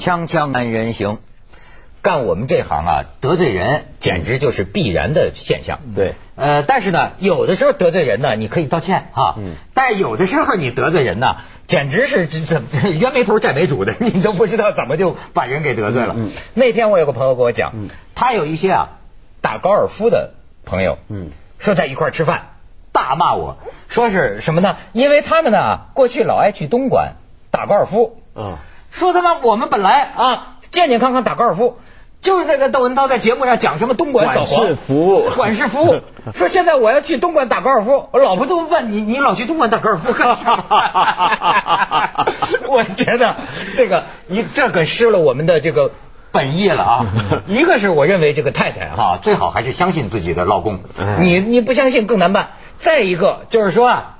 锵锵安人行，干我们这行啊，得罪人简直就是必然的现象。对，呃，但是呢，有的时候得罪人呢，你可以道歉啊。嗯但有的时候你得罪人呢，简直是这这冤没头债没主的，你都不知道怎么就把人给得罪了。嗯嗯那天我有个朋友跟我讲，嗯他有一些啊打高尔夫的朋友，嗯说在一块儿吃饭，大骂我说是什么呢？因为他们呢过去老爱去东莞打高尔夫，啊，说他妈我们本来啊健健康康打高尔夫，就是那个窦文涛在节目上讲什么东莞扫管黄事服务管事服务，说现在我要去东莞打高尔夫，我老婆都问你，你老去东莞打高尔夫干什么？我觉得这个你这可失了我们的这个。本意了啊！一个是我认为这个太太哈，最好还是相信自己的老公，哎你你不相信更难办。再一个就是说啊，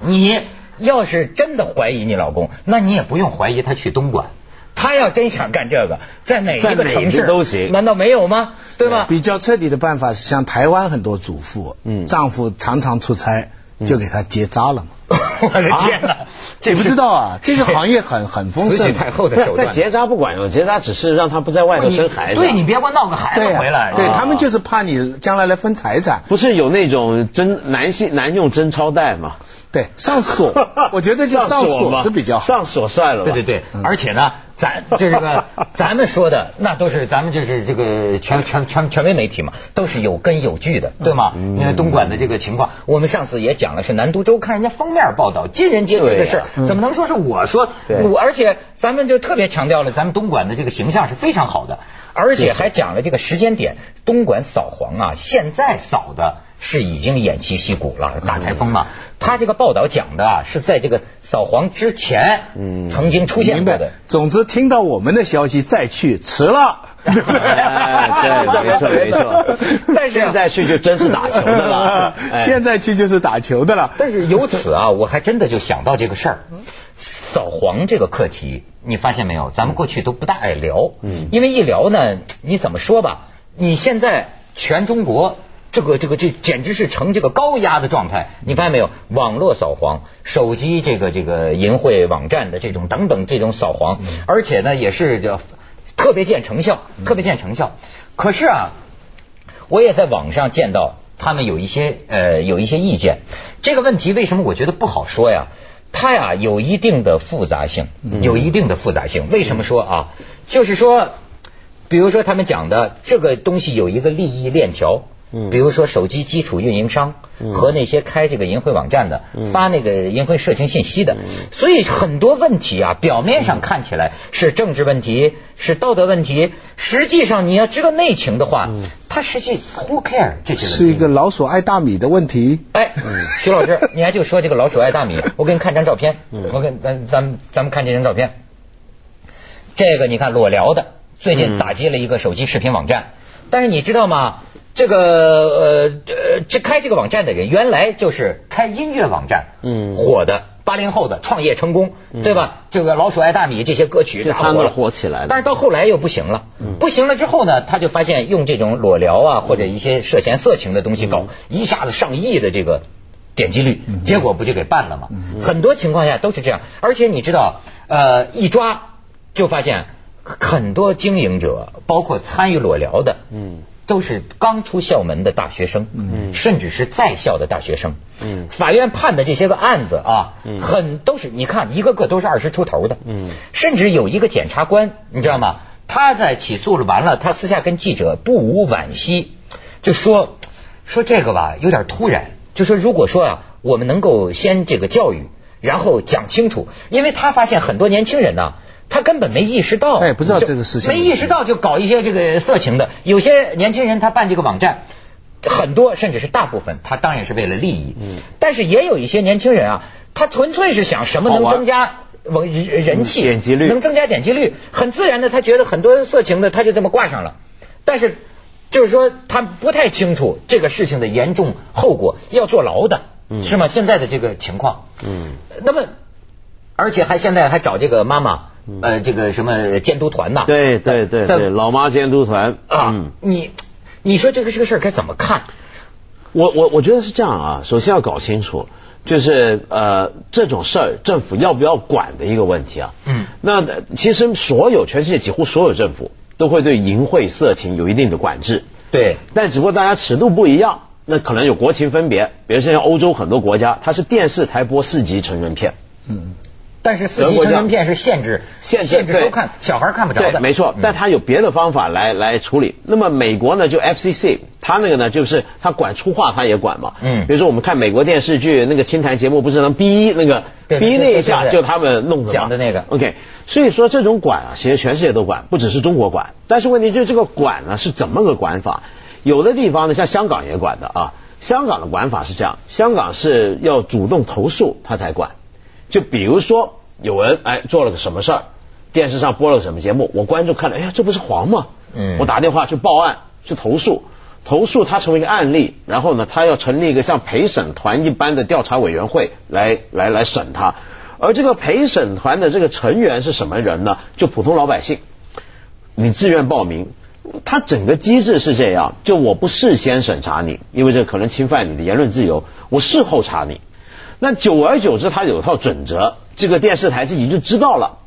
你要是真的怀疑你老公，那你也不用怀疑他去东莞。他要真想干这个，在哪一个城市都行难道没有吗？对吧？比较彻底的办法是像台湾很多主妇，嗯丈夫常常出差，就给他结扎了嘛。我的天哪，这你不知道啊？这个行业很很丰盛。慈禧太后的手段。但结扎不管用，结扎只是让他不在外头生孩子。对你别光闹个孩子回来。对啊他们就是怕你将来来分财产。不是有那种真男性男用真钞带吗？对，上锁，我觉得就上锁吗是比较好。上锁算了吧。对对对，而且呢，咱就这个 咱们说的那都是咱们就是这个权权权权威媒体嘛，都是有根有据的，对吗？嗯因为东莞的这个情况，我们上次也讲了，是南都周刊人家封面报道，尽人皆知的事怎么能说是我说？对我而且咱们就特别强调了，咱们东莞的这个形象是非常好的，而且还讲了这个时间点，东莞扫黄啊，现在扫的是已经偃旗息鼓了，大台风嘛。他这个报道讲的啊，是在这个扫黄之前，嗯曾经出现明白过的。。总之，听到我们的消息再去，迟了。哎对没错没错但是啊现在去就真是打球的了。哎 现在去就是打球的了。但是由此啊，我还真的就想到这个事儿，扫黄这个课题，你发现没有？咱们过去都不大爱聊，嗯因为一聊呢，你怎么说吧？你现在全中国。这个这个这简直是成这个高压的状态，你发现没有？网络扫黄、手机这个这个淫秽网站的这种等等这种扫黄，而且呢也是这特别见成效，特别见成效。可是啊，我也在网上见到他们有一些呃有一些意见。这个问题为什么我觉得不好说呀？它呀有一定的复杂性，有一定的复杂性。为什么说啊？就是说，比如说他们讲的这个东西有一个利益链条。嗯。比如说手机基础运营商嗯。和那些开这个淫秽网站的、嗯。发那个淫秽色情信息的，嗯。所以很多问题啊，表面上看起来是政治问题，是道德问题，实际上你要知道内情的话，嗯。它实际 who care 这些是一个老鼠爱大米的问题。哎，徐老师，你还就说这个老鼠爱大米，我给你看张照片，嗯。我给咱咱们咱们看这张照片，这个你看裸聊的，最近嗯。打击了一个手机视频网站，但是你知道吗？这个呃呃，这开这个网站的人原来就是开音乐网站，嗯。火的。八零后的创业成功，嗯。对吧？这个老鼠爱大米这些歌曲就他那大火了，火起来了但是到后来又不行了，嗯。不行了之后呢，他就发现用这种裸聊啊或者一些涉嫌色情的东西搞，一下子上亿的这个点击率，结果不就给办了吗？很多情况下都是这样，而且你知道，呃，一抓就发现很多经营者，包括参与裸聊的，嗯都是刚出校门的大学生，嗯甚至是在校的大学生。嗯法院判的这些个案子啊，嗯很都是你看一个个都是二十出头的，嗯甚至有一个检察官，你知道吗？他在起诉了完了，他私下跟记者不无惋惜，就说说这个吧，有点突然。就说如果说啊，我们能够先这个教育，然后讲清楚，因为他发现很多年轻人呢、他根本没意识到，他也不知道这个事情。没意识到就搞一些这个色情的。有些年轻人他办这个网站，很多甚至是大部分，他当然是为了利益。嗯。但是也有一些年轻人啊，他纯粹是想什么能增加网人人气、嗯点击率。能增加点击率，很自然的，他觉得很多色情的他就这么挂上了，但是就是说他不太清楚这个事情的严重后果，要坐牢的，嗯。是吗？现在的这个情况，嗯。那么而且还现在还找这个妈妈，呃，这个什么监督团呐、对对对对，老妈监督团啊，嗯。你你说这个这个事儿该怎么看？我我我觉得是这样啊，首先要搞清楚，就是呃这种事儿政府要不要管的一个问题啊。嗯，那呃其实所有全世界几乎所有政府都会对淫秽色情有一定的管制，对，但只不过大家尺度不一样，那可能有国情分别。比如说像欧洲很多国家，它是电视台播四级成人片，但是四级成人片是限制限制限制收看，小孩看不着对，的。没错嗯，但他有别的方法来来处理。那么美国呢，就 FCC，他那个呢，就是他管粗话，他也管嘛。嗯比如说我们看美国电视剧那个清谈节目，不是能逼那个逼那一下，就他们弄的嘛讲的那个 OK，所以说这种管啊，其实全世界都管，不只是中国管。但是问题就是这个管呢是怎么个管法？有的地方呢，像香港也管的啊。香港的管法是这样，香港是要主动投诉他才管。就比如说有人哎做了个什么事儿，电视上播了个什么节目，我观众看了，哎呀，这不是黄吗？嗯我打电话去报案去投诉，投诉他成为一个案例，然后呢，他要成立一个像陪审团一般的调查委员会来来来审他。而这个陪审团的这个成员是什么人呢？就普通老百姓，你自愿报名。它整个机制是这样，就我不事先审查你，因为这可能侵犯你的言论自由，我事后查你。那久而久之，他有一套准则，这个电视台自己就知道了，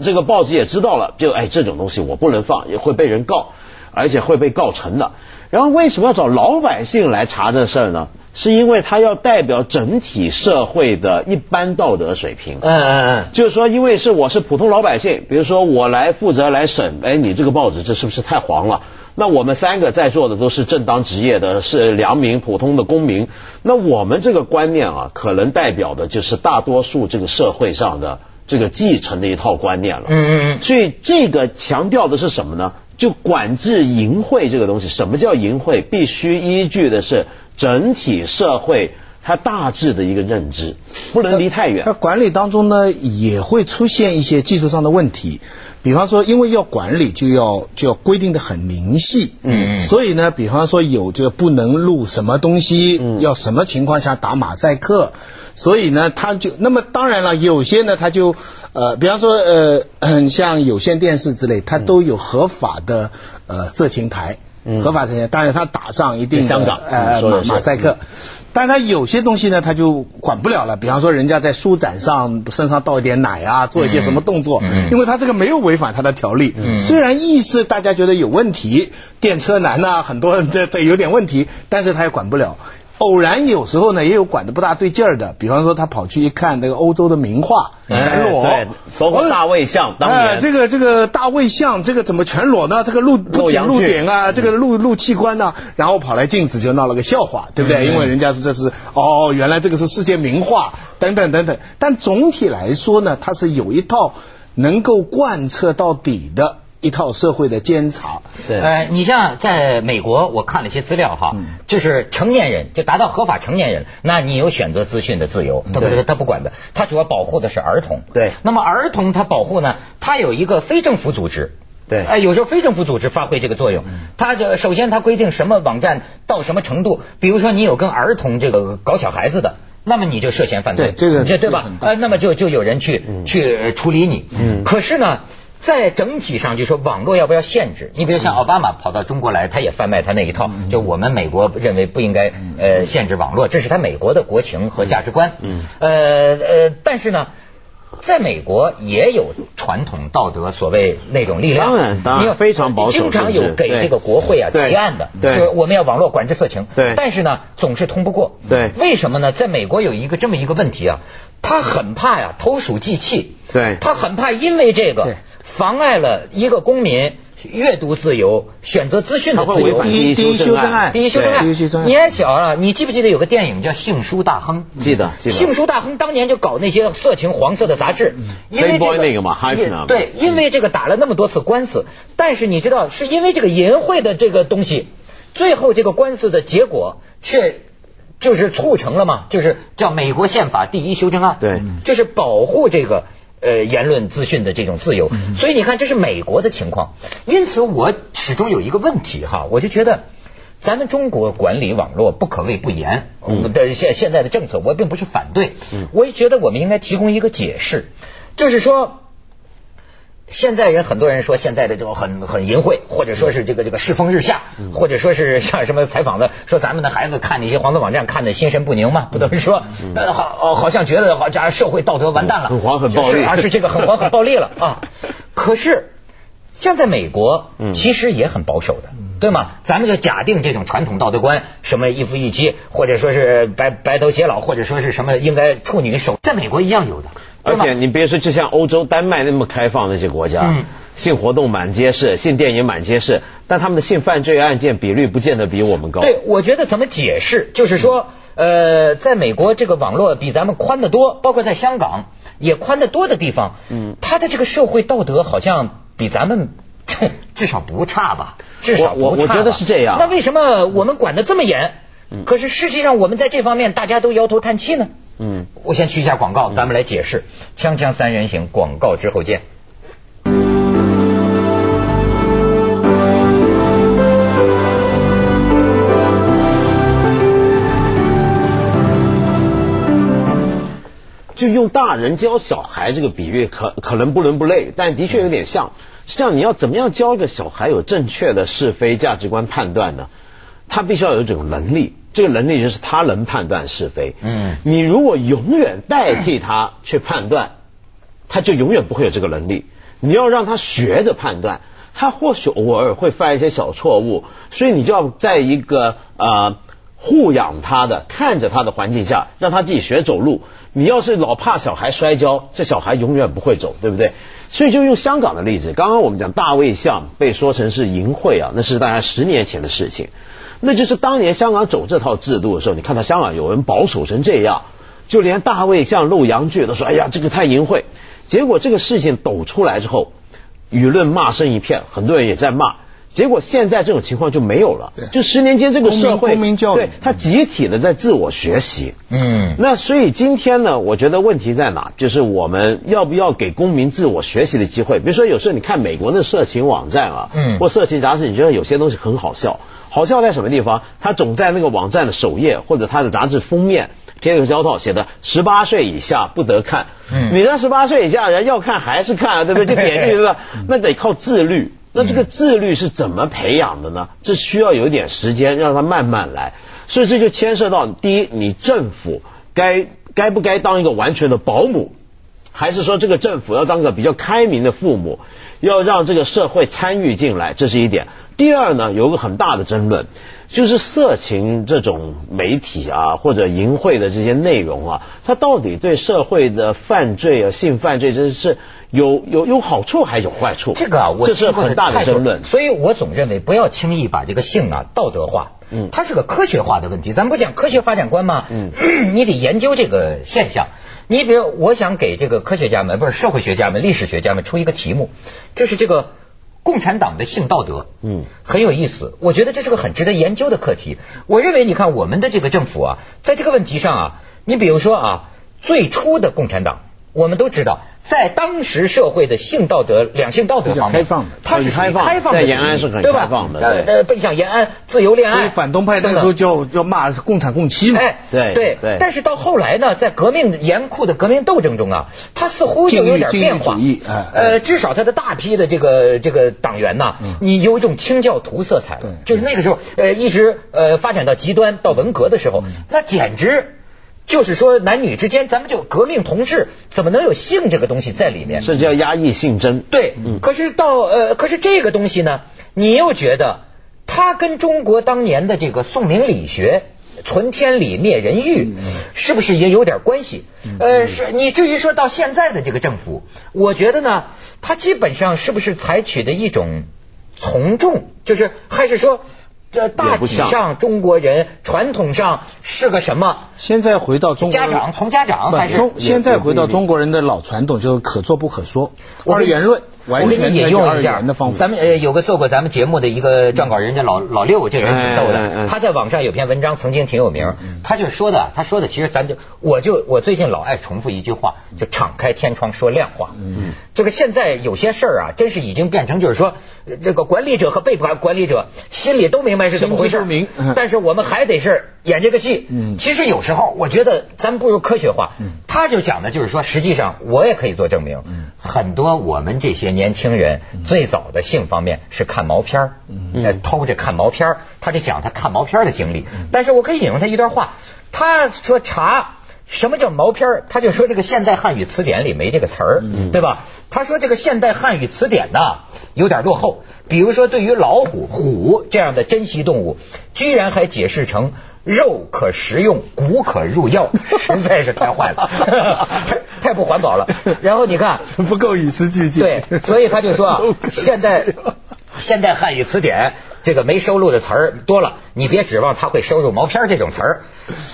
这个报纸也知道了，就哎这种东西我不能放，也会被人告，而且会被告成的。然后为什么要找老百姓来查这事儿呢？是因为他要代表整体社会的一般道德水平。嗯嗯嗯，就是说，因为是我是普通老百姓，比如说我来负责来审，哎，你这个报纸这是不是太黄了？那我们三个在座的都是正当职业的，是良民、普通的公民，那我们这个观念啊，可能代表的就是大多数这个社会上的这个继承的一套观念了。嗯嗯嗯，所以这个强调的是什么呢？就管制淫秽这个东西。什么叫淫秽？必须依据的是整体社会它大致的一个认知，不能离太远。它。管理当中呢，也会出现一些技术上的问题，比方说，因为要管理，就要就要规定的很明细，嗯嗯。所以呢，比方说有这个不能录什么东西，嗯。要什么情况下打马赛克，所以呢，他就那么当然了，有些呢，他就呃，比方说呃，嗯 像有线电视之类，它都有合法的呃色情台。嗯合法色情台，当然它打上一定香港呃马马赛克，但他有些东西呢，他就管不了了。比方说，人家在书展上身上倒一点奶啊，做一些什么动作，因为他这个没有违反他的条例。虽然意识大家觉得有问题，电车男呐、很多人这这有点问题，但是他也管不了。偶然有时候呢，也有管的不大对劲儿的，比方说他跑去一看那个欧洲的名画全裸，包括大卫像当年哎这个这个大卫像这个怎么全裸呢？这个露不仅露点啊，这个露露器官呐、然后跑来镜子就闹了个笑话，对不对？嗯因为人家说这是哦，原来这个是世界名画等等等等。但总体来说呢，它是有一套能够贯彻到底的一套社会的监察。对。呃，你像在美国，我看了一些资料哈，就是成年人就达到合法成年人，那你有选择资讯的自由，他不对。他不管的，他主要保护的是儿童。对那么儿童他保护呢，他有一个非政府组织。对。哎，有时候非政府组织发挥这个作用，它这首先它规定什么网站到什么程度，比如说你有跟儿童这个搞小孩子的，那么你就涉嫌犯罪，对这个这对吧？呃，那么就就有人去、去处理你。嗯。可是呢，在整体上就说网络要不要限制？你比如像奥巴马跑到中国来，他也贩卖他那一套，就我们美国认为不应该呃限制网络，这是他美国的国情和价值观。嗯呃呃，但是呢。在美国也有传统道德所谓那种力量，当然当然非常保守经常有给这个国会啊提案的，对。说我们要网络管制色情，对。但是呢总是通不过，对。为什么呢？在美国有一个这么一个问题啊，他很怕呀投鼠忌器，对。他很怕因为这个对妨碍了一个公民阅读自由、选择资讯的自由。第一第一修正案第一修正案对第一修正，案你还小啊？你记不记得有个电影叫《性书大亨》？记得记得性书大亨当年就搞那些色情黄色的杂志，因为这个嘛对，因为这个打了那么多次官司，但是你知道，是因为这个淫秽的这个东西，最后这个官司的结果却。就是促成了嘛，就是叫美国宪法第一修正案，对就是保护这个呃言论资讯的这种自由。所以你看，这是美国的情况。因此，我始终有一个问题哈，我就觉得。咱们中国管理网络不可谓不严，我们的现现在的政策我并不是反对，我也觉得我们应该提供一个解释，就是说，现在人很多人说现在的这种很很淫秽，或者说是这个这个世风日下，或者说是像什么采访的说咱们的孩子看那些黄色网站看的心神不宁嘛，不都是说呃好哦好像觉得好像社会道德完蛋了，很黄很暴力而是这个很黄很暴力了啊。可是像在美国嗯其实也很保守的。对吗？咱们就假定这种传统道德观，什么一夫一妻，或者说是白白头偕老，或者说是什么应该处女守，在美国一样有的。而且你别说，就像欧洲丹麦那么开放那些国家，嗯性活动满街是，性电影满街是，但他们的性犯罪案件比率不见得比我们高。对，我觉得怎么解释，就是说，呃，在美国这个网络比咱们宽得多，包括在香港也宽得多的地方，嗯他的这个社会道德好像比咱们。至少不差吧，至少不差吧我我我觉得是这样那为什么我们管得这么严？嗯可是实际上我们在这方面大家都摇头叹气呢？嗯，我先去一下广告，咱们来解释。锵锵三人行，广告之后见。就用大人教小孩这个比喻，可可能不伦不类，但的确有点像。实际上，你要怎么样教一个小孩有正确的是非价值观判断呢？他必须要有这种能力，这个能力就是他能判断是非。嗯你如果永远代替他去判断，他就永远不会有这个能力。你要让他学着判断，他或许偶尔会犯一些小错误，所以你就要在一个呃护养他的、看着他的环境下，让他自己学走路。你要是老怕小孩摔跤，这小孩永远不会走，对不对？所以就用香港的例子，刚刚我们讲大卫像被说成是淫秽啊，那是大概十年前的事情。那就是当年香港走这套制度的时候，你看到香港有人保守成这样，就连大卫像露洋剧都说：“哎呀，这个太淫秽。”结果这个事情抖出来之后，舆论骂声一片，很多人也在骂。结果现在这种情况就没有了对，就十年间这个社会公民公民教育对他集体的在自我学习。嗯那所以今天呢，我觉得问题在哪？就是我们要不要给公民自我学习的机会？比如说，有时候你看美国的色情网站啊，嗯或色情杂志，你觉得有些东西很好笑。好笑在什么地方？他总在那个网站的首页或者他的杂志封面贴个胶套，写的十八岁以下不得看。嗯你让十八岁以下人要看还是看啊，对不对？就点进去了，那得靠自律。那这个自律是怎么培养的呢？这需要有点时间，让他慢慢来。所以这就牵涉到第一，你政府该该不该当一个完全的保姆，还是说这个政府要当个比较开明的父母，要让这个社会参与进来，这是一点。第二呢，有个很大的争论，就是色情这种媒体啊，或者淫秽的这些内容啊，它到底对社会的犯罪啊、性犯罪，这是有有有好处还是有坏处？这个啊，我这是很大的争论。所以我总认为不要轻易把这个性啊道德化，嗯它是个科学化的问题。咱们不讲科学发展观吗？嗯，你得研究这个现象。你比如，我想给这个科学家们，不是社会学家们、历史学家们出一个题目，就是这个共产党的性道德。嗯，很有意思，我觉得这是个很值得研究的课题。我认为，你看我们的这个政府啊，在这个问题上啊，你比如说啊，最初的共产党，我们都知道，在当时社会的性道德、两性道德方面，开放的它是很开放开放的在，延安是很对吧开放的呃对呃，奔向延安，自由恋爱。反动派那时候叫要骂共产共妻嘛。哎，对对对但是到后来呢，在革命严酷的革命斗争中啊，他似乎就有点变化。哎呃，至少他的大批的这个这个党员呐，你有一种清教徒色彩对，就是那个时候，呃，一直呃发展到极端，到文革的时候，那简直。就是说，男女之间，咱们就革命同志，怎么能有性这个东西在里面？甚至要压抑性征。对，可是到呃，可是这个东西呢，你又觉得它跟中国当年的这个宋明理学。存天理灭人欲，是不是也有点关系？呃，是你至于说到现在的这个政府，我觉得呢，它基本上是不是采取的一种从众，就是还是说，呃，大体上中国人传统上是个什么？现在回到中国人家长从家长还是中现在回到中国人的老传统，就是可做不可说，我给二元论，完我给你引用一下。咱们呃有个做过咱们节目的一个撰稿人，叫老老六，这人挺逗的。他在网上有篇文章曾经挺有名，他就说的，他说的其实咱就我就我最近老爱重复一句话，就敞开天窗说亮话。嗯，这个现在有些事儿啊，真是已经变成就是说，呃这个管理者和被管管理者心里都明白是怎么回事但是我们还得是演这个戏。嗯其实有时候我觉得咱不如科学化。他就讲的就是说，实际上我也可以做证明，很多我们这些年轻人最早的性方面是看毛片儿，呃偷着看毛片儿，他就讲他看毛片儿的经历。但是我可以引用他一段话，他说查。什么叫毛片儿？他就说这个现代汉语词典里没这个词儿，对吧？他说这个现代汉语词典呢有点落后，比如说对于老虎、虎这样的珍稀动物，居然还解释成肉可食用，骨可入药，实在是太坏了，太太不环保了。然后你看，不够与时俱进。对，所以他就说 啊，现代现代汉语词典这个没收录的词儿多了，你别指望他会收入毛片这种词儿。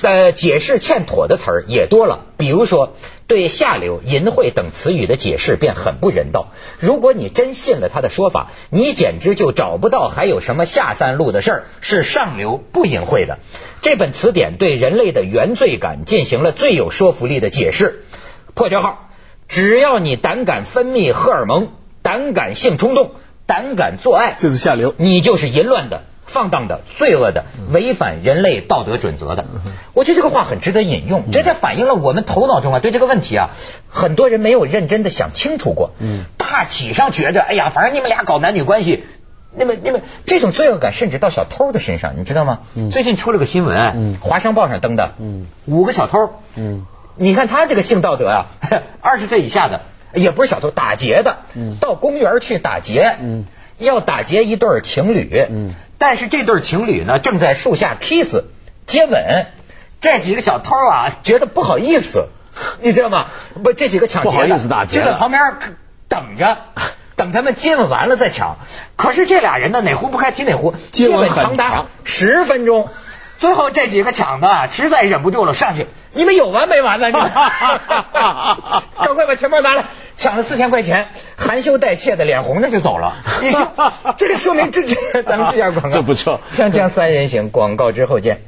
呃，解释欠妥的词儿也多了，比如说对下流、淫秽等词语的解释便很不人道。如果你真信了他的说法，你简直就找不到还有什么下三路的事儿是上流不淫秽的。这本词典对人类的原罪感进行了最有说服力的解释。破折号，只要你胆敢分泌荷尔蒙，胆敢性冲动，胆敢做爱，就是下流。你就是淫乱的、放荡的、罪恶的、违反人类道德准则的。我觉得这个话很值得引用，这才反映了我们头脑中啊对这个问题啊，很多人没有认真的想清楚过。嗯大体上觉着，哎呀，反正你们俩搞男女关系。那么，那么这种罪恶感甚至到小偷的身上，你知道吗？最近出了个新闻，嗯华商报上登的，嗯五个小偷，嗯你看他这个性道德啊，二十岁以下的也不是小偷，打劫的，嗯到公园去打劫，嗯要打劫一对情侣，嗯但是这对情侣呢正在树下 kiss 接吻，这几个小偷啊觉得不好意思，你知道吗？不，这几个抢劫不好的意思打劫就在旁边等着。等他们接吻完了再抢，可是这俩人呢哪壶不开提哪壶，接吻长达长十分钟，最后这几个抢的啊实在忍不住了，上去，你们有完没完呢？你赶快把钱包拿来，抢了四千块钱，含羞带怯的，脸红着就走了。你说这个说明这这，咱们这下广告，这不错锵锵三人行，广告之后见。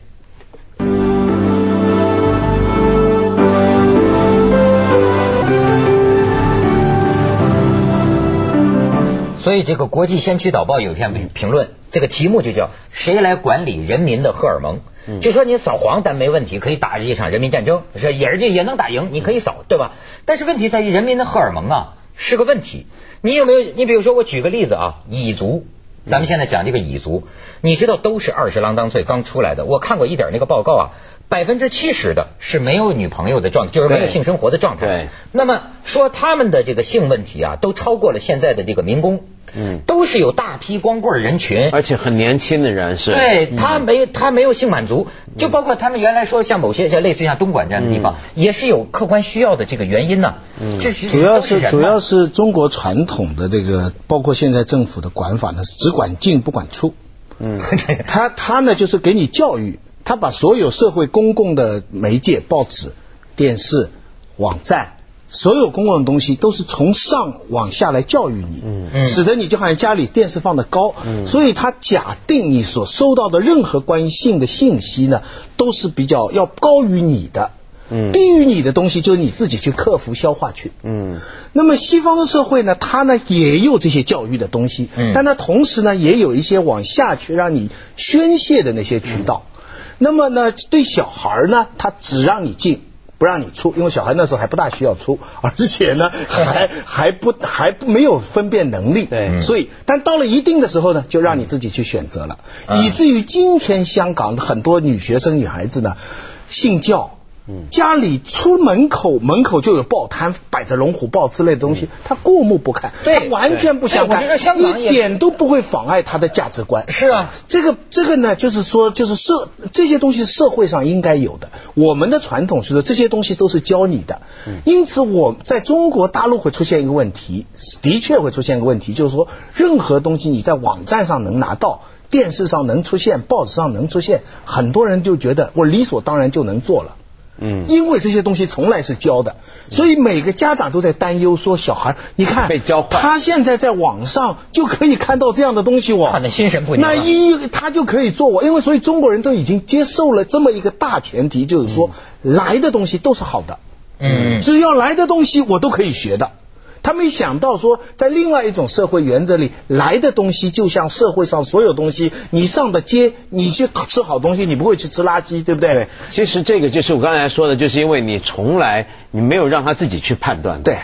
所以这个国际先驱导报有一篇评评论，这个题目就叫“谁来管理人民的荷尔蒙”。就说你扫黄，咱没问题，可以打这场人民战争，是也是也能打赢，你可以扫，对吧？但是问题在于人民的荷尔蒙啊是个问题。你有没有？你比如说，我举个例子啊，蚁族，咱们现在讲这个蚁族，你知道都是二十郎当岁刚出来的。我看过一点那个报告啊，百分之七十的是没有女朋友的状态，就是没有性生活的状态。对那么说他们的这个性问题啊，都超过了现在的这个民工，嗯都是有大批光棍人群。而且很年轻的人是，对他没他没有性满足，就包括他们原来说像某些像类似于像东莞这样的地方，也是有客观需要的这个原因呢。嗯这是主要是主要是中国传统的这个，包括现在政府的管法呢，是只管进不管出。嗯 他他呢就是给你教育，他把所有社会公共的媒介、报纸、电视、网站。所有公共的东西都是从上往下来教育你，嗯使得你就好像家里电视放的高，嗯所以他假定你所收到的任何关于性的信息呢，都是比较要高于你的，嗯低于你的东西就是你自己去克服消化去。嗯那么西方的社会呢，它呢也有这些教育的东西，嗯但它同时呢也有一些往下去让你宣泄的那些渠道。那么呢，对小孩呢，他只让你进。不让你出，因为小孩那时候还不大需要出，而且呢 还还不还不没有分辨能力，对所以但到了一定的时候呢，就让你自己去选择了，嗯以至于今天香港的很多女学生、女孩子呢，信教。嗯家里出门口门口就有报摊，摆着龙虎报之类的东西，他过目不看，对他完全不相干，一点都不会妨碍他的价值观。是啊，这个这个呢，就是说，就是社这些东西社会上应该有的。我们的传统是说这些东西都是教你的，因此我在中国大陆会出现一个问题，的确会出现一个问题，就是说任何东西你在网站上能拿到。电视上能出现，报纸上能出现，很多人就觉得我理所当然就能做了。嗯。因为这些东西从来是教的，所以每个家长都在担忧说，小孩，你看被教坏。他现在在网上就可以看到这样的东西我，看得心神不宁啊。那一他就可以做我，因为所以中国人都已经接受了这么一个大前提，就是说来的东西都是好的，嗯。只要来的东西我都可以学的。他没想到说，在另外一种社会原则里来的东西，就像社会上所有东西，你上的街，你去吃好东西，你不会去吃垃圾，对不对？对，其实这个就是我刚才说的，就是因为你从来你没有让他自己去判断。对。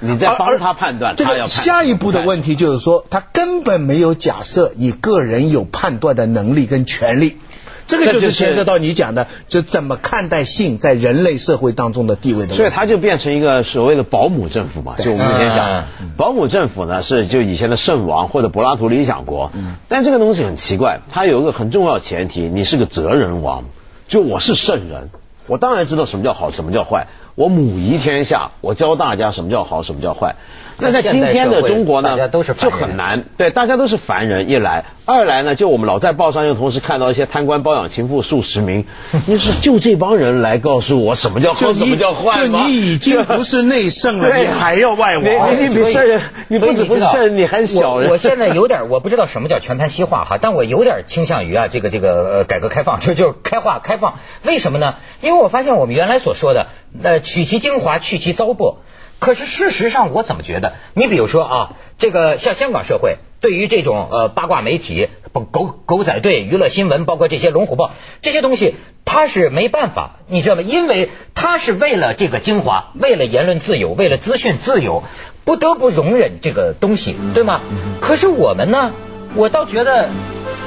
你在帮他判断，这个下一步的问题就是说，他根本没有假设你个人有判断的能力跟权利。这个就是牵涉到你讲的，就怎么看待性在人类社会当中的地位的。所以它就变成一个所谓的保姆政府嘛，就我们以前讲，保姆政府呢是就以前的圣王或者柏拉图理想国。但这个东西很奇怪，它有一个很重要前提，你是个哲人王，就我是圣人，我当然知道什么叫好，什么叫坏。我母仪天下，我教大家什么叫好，什么叫坏。那在今天的中国呢，就很难。对，大家都是凡人。一来，二来呢，就我们老在报上又同时看到一些贪官包养情妇数十名。你说，就这帮人来告诉我什么叫好，什么叫坏吗？就你已经不是内圣了，你还要外王？你你比圣人，你不止不是圣人，你还小人。我现在有点，我不知道什么叫全盘西化哈，但我有点倾向于啊，这个这个改革开放，就就是开化开放。为什么呢？因为我发现我们原来所说的，呃，取其精华，去其糟粕。可是事实上，我怎么觉得？你比如说啊，这个像香港社会，对于这种呃八卦媒体、狗狗仔队、娱乐新闻，包括这些龙虎豹这些东西，他是没办法，你知道吗？因为他是为了这个精华，为了言论自由，为了资讯自由，不得不容忍这个东西，对吗？可是我们呢，我倒觉得。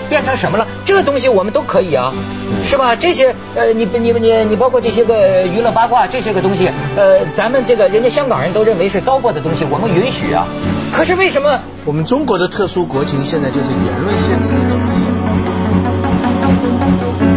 变成什么了？这个东西我们都可以啊，是吧？这些呃，你你你你包括这些个娱乐八卦这些个东西，呃，咱们这个人家香港人都认为是糟粕的东西，我们允许啊。可是为什么我们中国的特殊国情现在就是言论限制的东西？